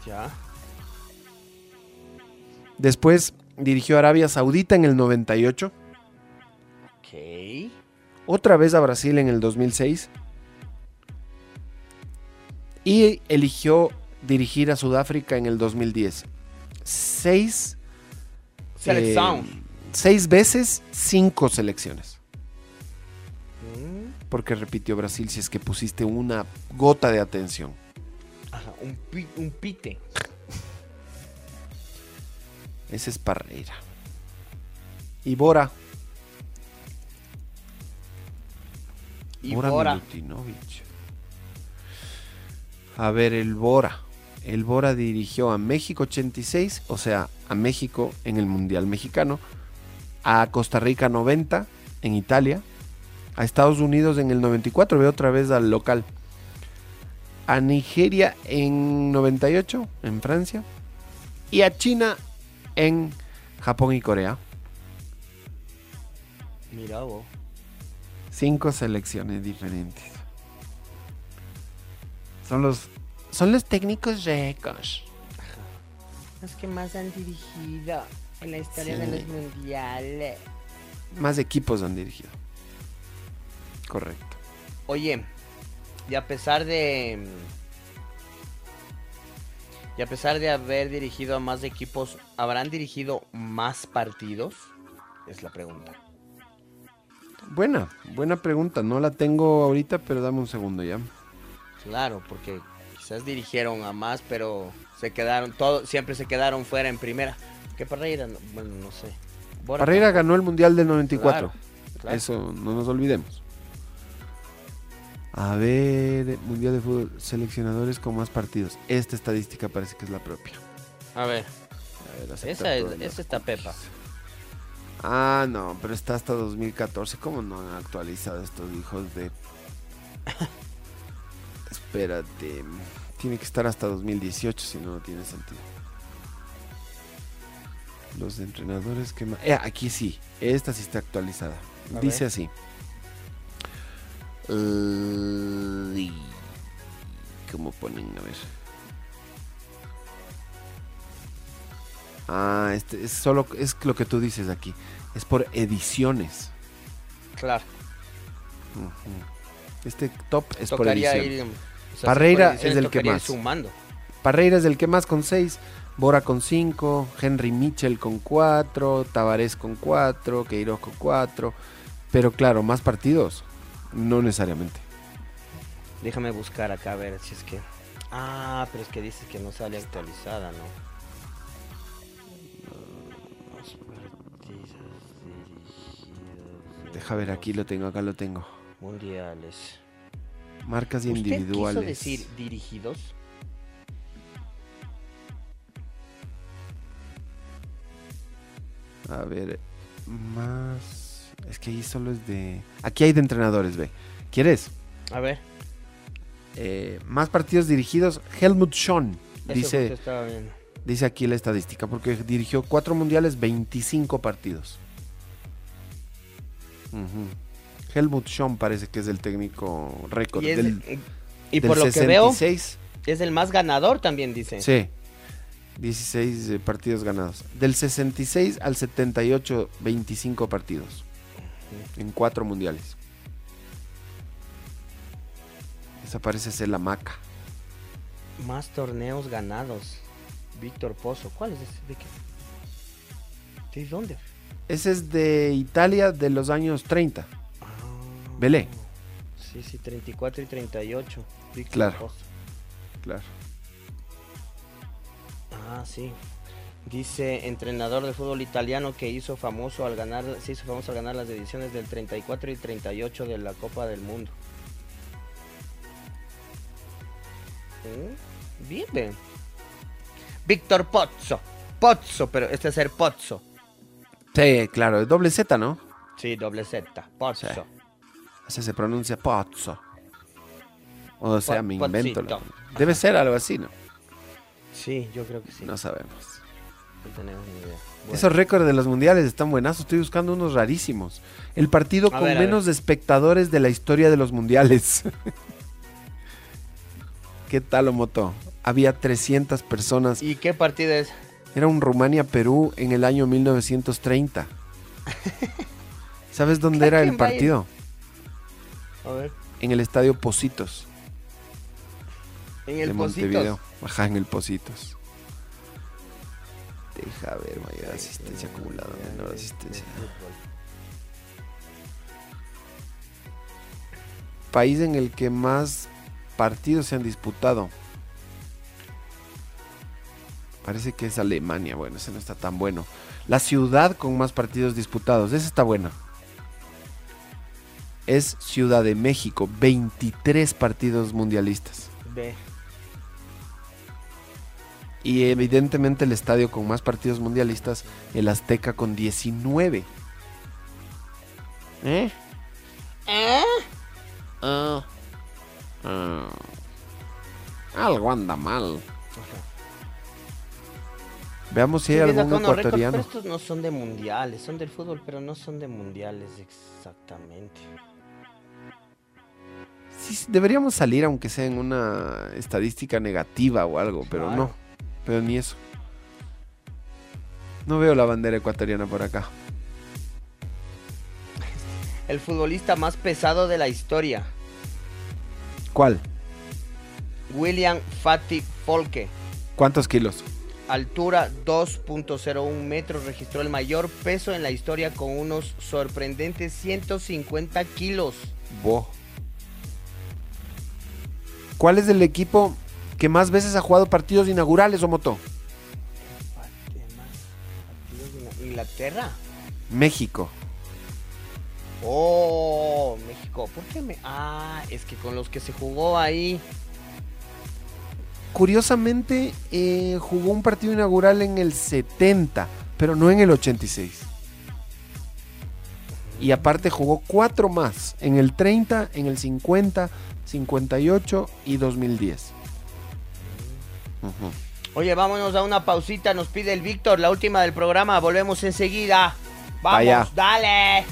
ya. Después dirigió a Arabia Saudita en el 98. Ok. Otra vez a Brasil en el 2006. Y eligió dirigir a Sudáfrica en el 2010. Seis, Selección. eh, seis veces, cinco selecciones. Mm, Porque repitió Brasil si es que pusiste una gota de atención. Ajá, un, pi- un pite. Ese es Parreira. Y Bora. Y Bora Bora. Milutinovic. A ver, el Bora. El Bora dirigió a México 86, o sea, a México en el Mundial Mexicano, a Costa Rica 90 en Italia, a Estados Unidos en el 94, ve otra vez al local, a Nigeria en 98 en Francia y a China en Japón y Corea. Mira vos. Cinco selecciones diferentes. Son los son los técnicos récords. Los que más han dirigido en la historia Sí. de los mundiales. Más equipos han dirigido. Correcto. Oye, y a pesar de. Y a pesar de haber dirigido a más equipos, ¿habrán dirigido más partidos? Es la pregunta. Buena, buena pregunta. No la tengo ahorita, pero dame un segundo ya. Claro, porque quizás dirigieron a más, pero se quedaron, todo, siempre se quedaron fuera en primera. ¿Qué Parreira? No- Bueno, no sé. Parreira ganó el Mundial del 94. Claro, claro. Eso no nos olvidemos. A ver, Mundial de Fútbol, seleccionadores con más partidos. Esta estadística parece que es la propia. A ver, A ver, aceptar esa, es, esa está Pepa. Ah, no, pero está hasta 2014. ¿Cómo no han actualizado estos hijos de... [LAUGHS] Espérate. Tiene que estar hasta 2018, si no, no tiene sentido. Los entrenadores que más... Eh, aquí sí. Esta sí está actualizada. A Dice ver. así. ¿Cómo ponen? A ver. Ah, este es solo es lo que tú dices aquí. Es por ediciones. Claro. Este top es por edición. ir. o sea, Parreira por es el que más. sumando. Parreira es el que más con 6, Bora con 5, Henry Mitchell con 4, Tavares con 4, Queiroz con 4. Pero claro, más partidos, no necesariamente. Déjame buscar acá a ver si es que. Ah, pero es que dices que no sale actualizada, ¿no? Deja ver, aquí lo tengo, acá lo tengo. Mundiales. Marcas ¿Usted quiso individuales. decir dirigidos? A ver, más... Es que ahí solo es de... Aquí hay de entrenadores, ve. ¿Quieres? A ver. Eh, más partidos dirigidos. Helmut Schön, eso dice, dice aquí la estadística, porque dirigió cuatro mundiales, 25 partidos. Helmut Schön parece que es el técnico récord Y, del, y del por lo que veo, 66. es el más ganador también, dice. Sí. 16 eh, partidos ganados. Del 66 al 78, 25 partidos. En cuatro mundiales. Esa parece ser la maca. Más torneos ganados. Víctor Pozo. ¿Cuál es ese? ¿De qué? ¿De dónde? Ese es de Italia de los años 30. Ah, Vele. Sí, sí, 34 y 38. Víctor Claro. Pozo. Claro. Ah, sí. Dice entrenador de fútbol italiano que hizo famoso al ganar, se hizo famoso al ganar las ediciones del 34 y 38 de la Copa del Mundo. Mm, Bien, bien. Víctor Pozzo. Pozzo, pero este es ser Pozzo. Sí, claro, es doble Z, ¿no? Sí, doble Z. Pozzo. Sí. Así se pronuncia Pozzo. O sea, me invento. la-. Debe ser algo así, ¿no? Sí, yo creo que sí. No No, tenemos ni idea. Bueno, Esos récords de los mundiales están buenazos. Estoy buscando unos rarísimos. El partido A con ver, menos espectadores de la historia de los mundiales. [LAUGHS] ¿Qué tal, Omoto? Había 300 personas. ¿Y qué partido es? Era un Rumania-Perú en el año 1930. [LAUGHS] ¿Sabes dónde era el partido? A ver. En el estadio Positos. En el de. Montevideo. Ajá, en el Positos. Deja ver, mayor asistencia acumulada, menor asistencia. País en el que más partidos se han disputado. Parece que es Alemania. Bueno, ese no está tan bueno. La ciudad con más partidos disputados. Esa está buena. Es Ciudad de México. 23 partidos mundialistas. Ve. Y evidentemente el estadio con más partidos mundialistas, el Azteca con 19. ¿Eh? Ah. Ah. Algo anda mal. Veamos si hay algún acá ecuatoriano. estos no son de mundiales, son del fútbol, pero no son de mundiales exactamente. Sí, sí, deberíamos salir aunque sea en una estadística negativa o algo, pero Claro. no. Pero ni eso. No veo la bandera ecuatoriana por acá. El futbolista más pesado de la historia, ¿Cuál? William Fatty Folke. ¿Cuántos kilos? Altura 2.01 metros, registró el mayor peso en la historia con unos sorprendentes 150 kilos. Bo. ¿Cuál es el equipo que más veces ha jugado partidos inaugurales, Omoto? Inglaterra. México. Oh, México. ¿Por qué me.? Ah, es que con los que se jugó ahí. Curiosamente, eh, jugó un partido inaugural en el 70, pero no en el 86. Y aparte jugó cuatro más, en el 30, en el 50, 58 y 2010. Oye, vámonos a una pausita. Nos pide el Víctor, la última del programa. Volvemos enseguida. Vamos, Vaya. dale.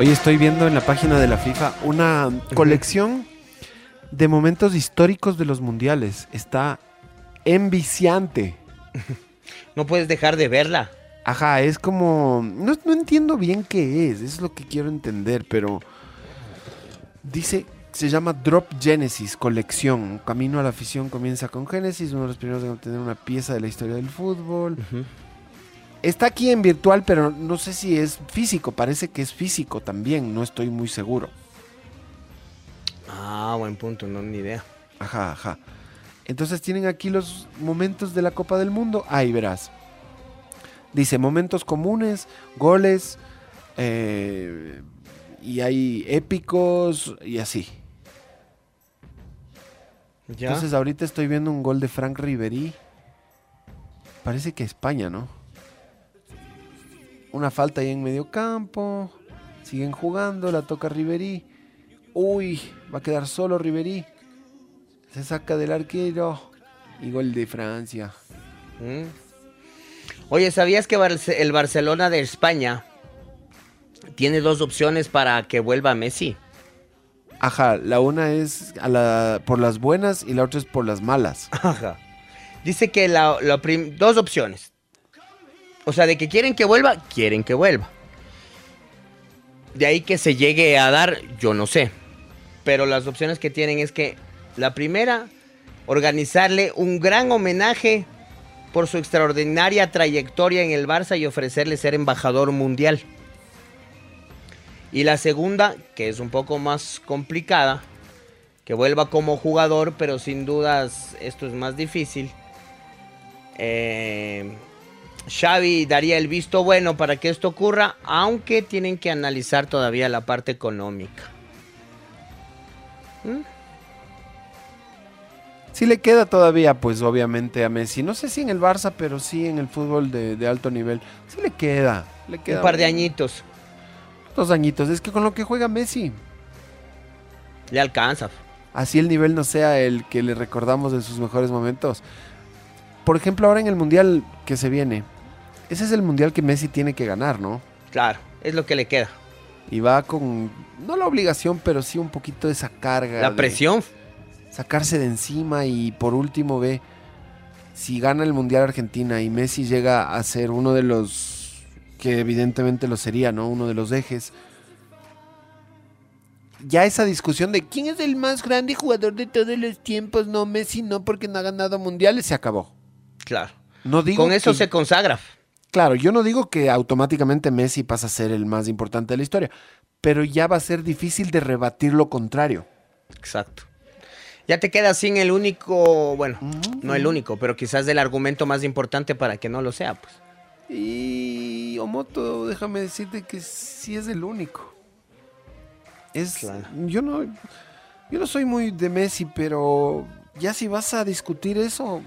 Hoy estoy viendo en la página de la FIFA una colección de momentos históricos de los mundiales. Está enviciante. [LAUGHS] No puedes dejar de verla. Ajá, es como... No, no entiendo bien qué es, eso es lo que quiero entender, pero... Dice, se llama Drop Genesis, colección. Camino a la afición comienza con Genesis, uno de los primeros en obtener una pieza de la historia del fútbol. Está aquí en virtual, pero no sé si es físico, parece que es físico también, no estoy muy seguro. Ah, buen punto, no ni idea. Ajá, ajá. Entonces tienen aquí los momentos de la Copa del Mundo. Ahí verás. Dice momentos comunes, goles, eh, y hay épicos y así. Ya. Entonces ahorita estoy viendo un gol de Frank Ribery. Parece que España, ¿no? Una falta ahí en medio campo. Siguen jugando, la toca Ribery. Uy, va a quedar solo Ribery. Se saca del arquero. Y gol de Francia. Mm. Oye, ¿sabías que Barce- el Barcelona de España tiene dos opciones para que vuelva Messi? Ajá, la una es a la- por las buenas y la otra es por las malas. [LAUGHS] Ajá. Dice que la, dos opciones. O sea, de que quieren que vuelva, quieren que vuelva. De ahí que se llegue a dar, yo no sé. Pero las opciones que tienen es que la primera, organizarle un gran homenaje por su extraordinaria trayectoria en el Barça y ofrecerle ser embajador mundial. Y la segunda, que es un poco más complicada, que vuelva como jugador, pero sin dudas esto es más difícil. Eh, Xavi daría el visto bueno para que esto ocurra, aunque tienen que analizar todavía la parte económica. Sí le queda todavía, pues obviamente a Messi. No sé si en el Barça, pero sí en el fútbol de, de alto nivel. Sí le queda. Le queda Un par de añitos. Dos añitos. Es que con lo que juega Messi, Le alcanza. así el nivel no sea el que le recordamos de sus mejores momentos. Por ejemplo, ahora en el Mundial que se viene. Ese es el Mundial que Messi tiene que ganar, ¿no? Claro, es lo que le queda. Y va con, no la obligación, pero sí un poquito de esa carga. La de presión. Sacarse de encima y por último ve, si gana el Mundial Argentina y Messi llega a ser uno de los, que evidentemente lo sería, ¿no? Uno de los ejes. Ya esa discusión de quién es el más grande jugador de todos los tiempos, no Messi, no porque no ha ganado mundiales, se acabó. Claro. No digo Con eso que- se consagra. Claro, yo no digo que automáticamente Messi pasa a ser el más importante de la historia, pero ya va a ser difícil de rebatir lo contrario. Exacto. Ya te quedas sin el único, bueno, no el único, pero quizás el argumento más importante para que no lo sea, pues. Y Omoto, déjame decirte que sí es el único. Es, Claro. yo no, yo no soy muy de Messi, pero ya si vas a discutir eso,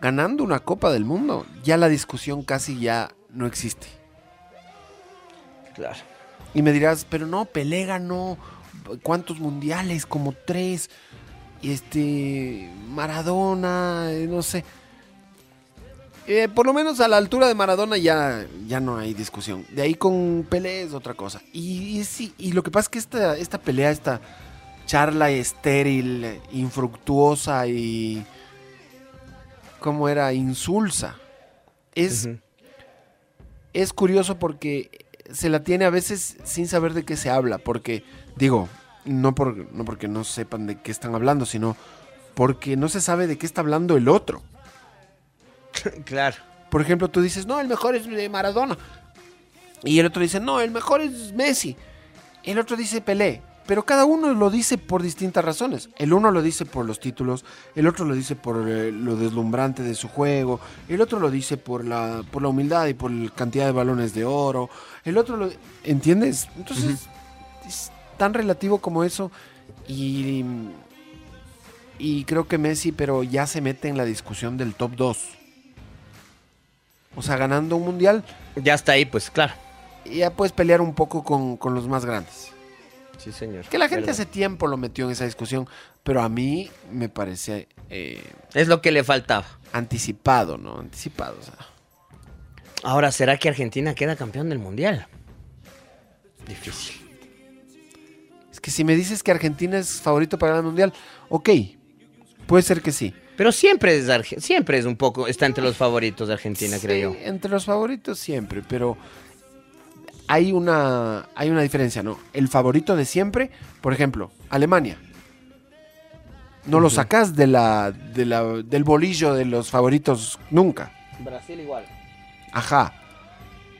ganando una Copa del Mundo, ya la discusión casi ya no existe. Claro. Y me dirás, pero no, Pelé ganó cuántos mundiales, como tres. Y este, Maradona, eh, no sé. Eh, por lo menos a la altura de Maradona ya, ya no hay discusión. De ahí con Pelé es otra cosa. Y, y sí, y lo que pasa es que esta, esta pelea, esta charla estéril, infructuosa y... ¿Cómo era? Insulsa. Es, es curioso porque se la tiene a veces sin saber de qué se habla. Porque, digo, no, por, no porque no sepan de qué están hablando, sino porque no se sabe de qué está hablando el otro. [LAUGHS] claro. Por ejemplo, tú dices, no, el mejor es Maradona. Y el otro dice, no, el mejor es Messi. El otro dice Pelé. Pero cada uno lo dice por distintas razones. El uno lo dice por los títulos, el otro lo dice por eh, lo deslumbrante de su juego, el otro lo dice por la, por la humildad y por la cantidad de balones de oro, el otro lo... ¿Entiendes? Entonces, es tan relativo como eso y, y creo que Messi, pero ya se mete en la discusión del top 2. O sea, ganando un mundial, Ya está ahí, pues claro. ya puedes pelear un poco con, con los más grandes. Sí, señor. Que la gente Verdad. hace tiempo lo metió en esa discusión, pero a mí me parece eh, Es lo que le faltaba. anticipado, ¿no? Anticipado, o sea. Ahora, ¿será que Argentina queda campeón del mundial? Difícil. Es que si me dices que Argentina es favorito para ganar el mundial, ok, puede ser que sí. Pero siempre es, siempre es un poco, está entre los favoritos de Argentina, Sí, creo yo. Entre los favoritos siempre, pero hay una, hay una diferencia, ¿no? El favorito de siempre, por ejemplo, Alemania. No lo sacas de la, de la, del bolillo de los favoritos nunca. Brasil igual. Ajá.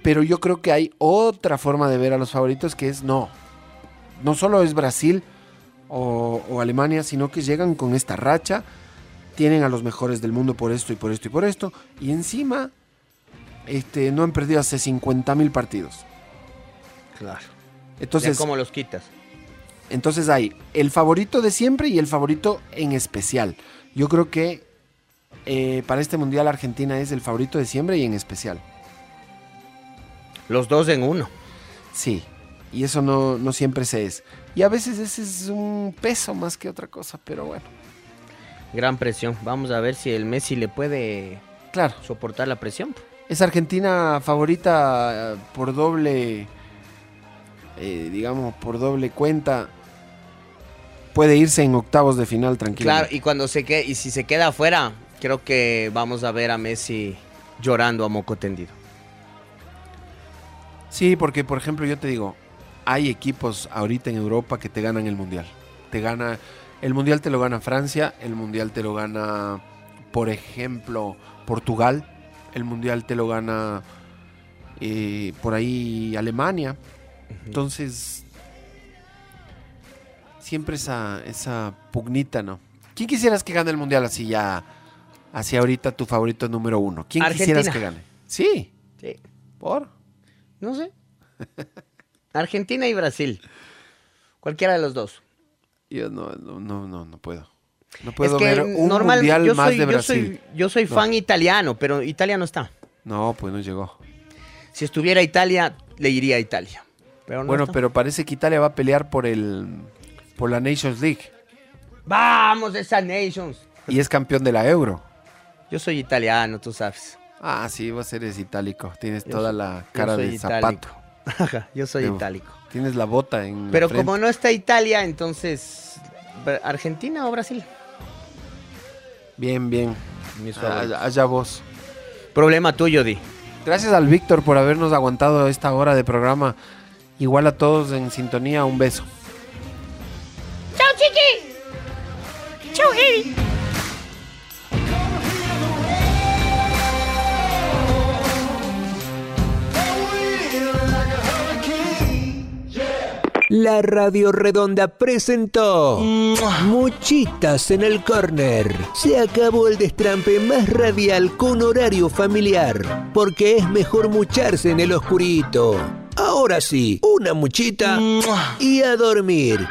Pero yo creo que hay otra forma de ver a los favoritos que es no. No solo es Brasil o, o Alemania, sino que llegan con esta racha, tienen a los mejores del mundo por esto y por esto y por esto, y encima este, no han perdido hace 50 mil partidos. Claro. Entonces, ¿Cómo los quitas? entonces hay el favorito de siempre y el favorito en especial. Yo creo que eh, para este mundial Argentina es el favorito de siempre y en especial. Los dos en uno. Sí, y eso no, no siempre se es. Y a veces ese es un peso más que otra cosa, pero bueno. Gran presión. Vamos a ver si el Messi le puede Claro, soportar la presión. es Argentina favorita eh, por doble, eh, digamos, por doble cuenta. Puede irse en octavos de final tranquilo. Claro, y cuando se quede, y si se queda afuera, creo que vamos a ver a Messi llorando a moco tendido. Sí, porque por ejemplo yo te digo, hay equipos ahorita en Europa que te ganan el mundial. Te gana el mundial te lo gana Francia, el mundial te lo gana por ejemplo Portugal, el mundial te lo gana eh, por ahí Alemania. Entonces, siempre esa, esa pugnita, ¿no? ¿Quién quisieras que gane el mundial así ya, así ahorita tu favorito número uno? ¿Quién quisieras que gane? Sí, Sí. por. No sé. [LAUGHS] Argentina y Brasil. Cualquiera de los dos. Yo no, no, no, no, no puedo. No puedo es que ver un normal, mundial yo más soy, de yo Brasil. soy, yo soy No. fan italiano, pero Italia no está. No, pues no llegó. Si estuviera Italia, le iría a Italia. Pero no bueno, está. pero parece que Italia va a pelear por el por la Nations League Vamos, esa Nations. y es campeón de la Euro. Yo soy italiano, tú sabes. Ah, sí, vos eres itálico. Tienes Yo toda soy- la cara de itálico. zapato. Ajá, yo soy itálico. Tienes la bota en Pero como no está Italia, entonces. ¿Argentina o Brasil? Bien, bien. Mis Ah. Allá vos. Problema tuyo, Di. Gracias al Víctor por habernos aguantado esta hora de programa. Igual a todos en sintonía, un beso. ¡Chao, Chiqui! ¡Chao, Eddie! La Radio Redonda presentó Muchitas en el Corner. Se acabó el destrampe más radial con horario familiar, porque es mejor mucharse en el oscurito. Ahora sí, una muchita y a dormir.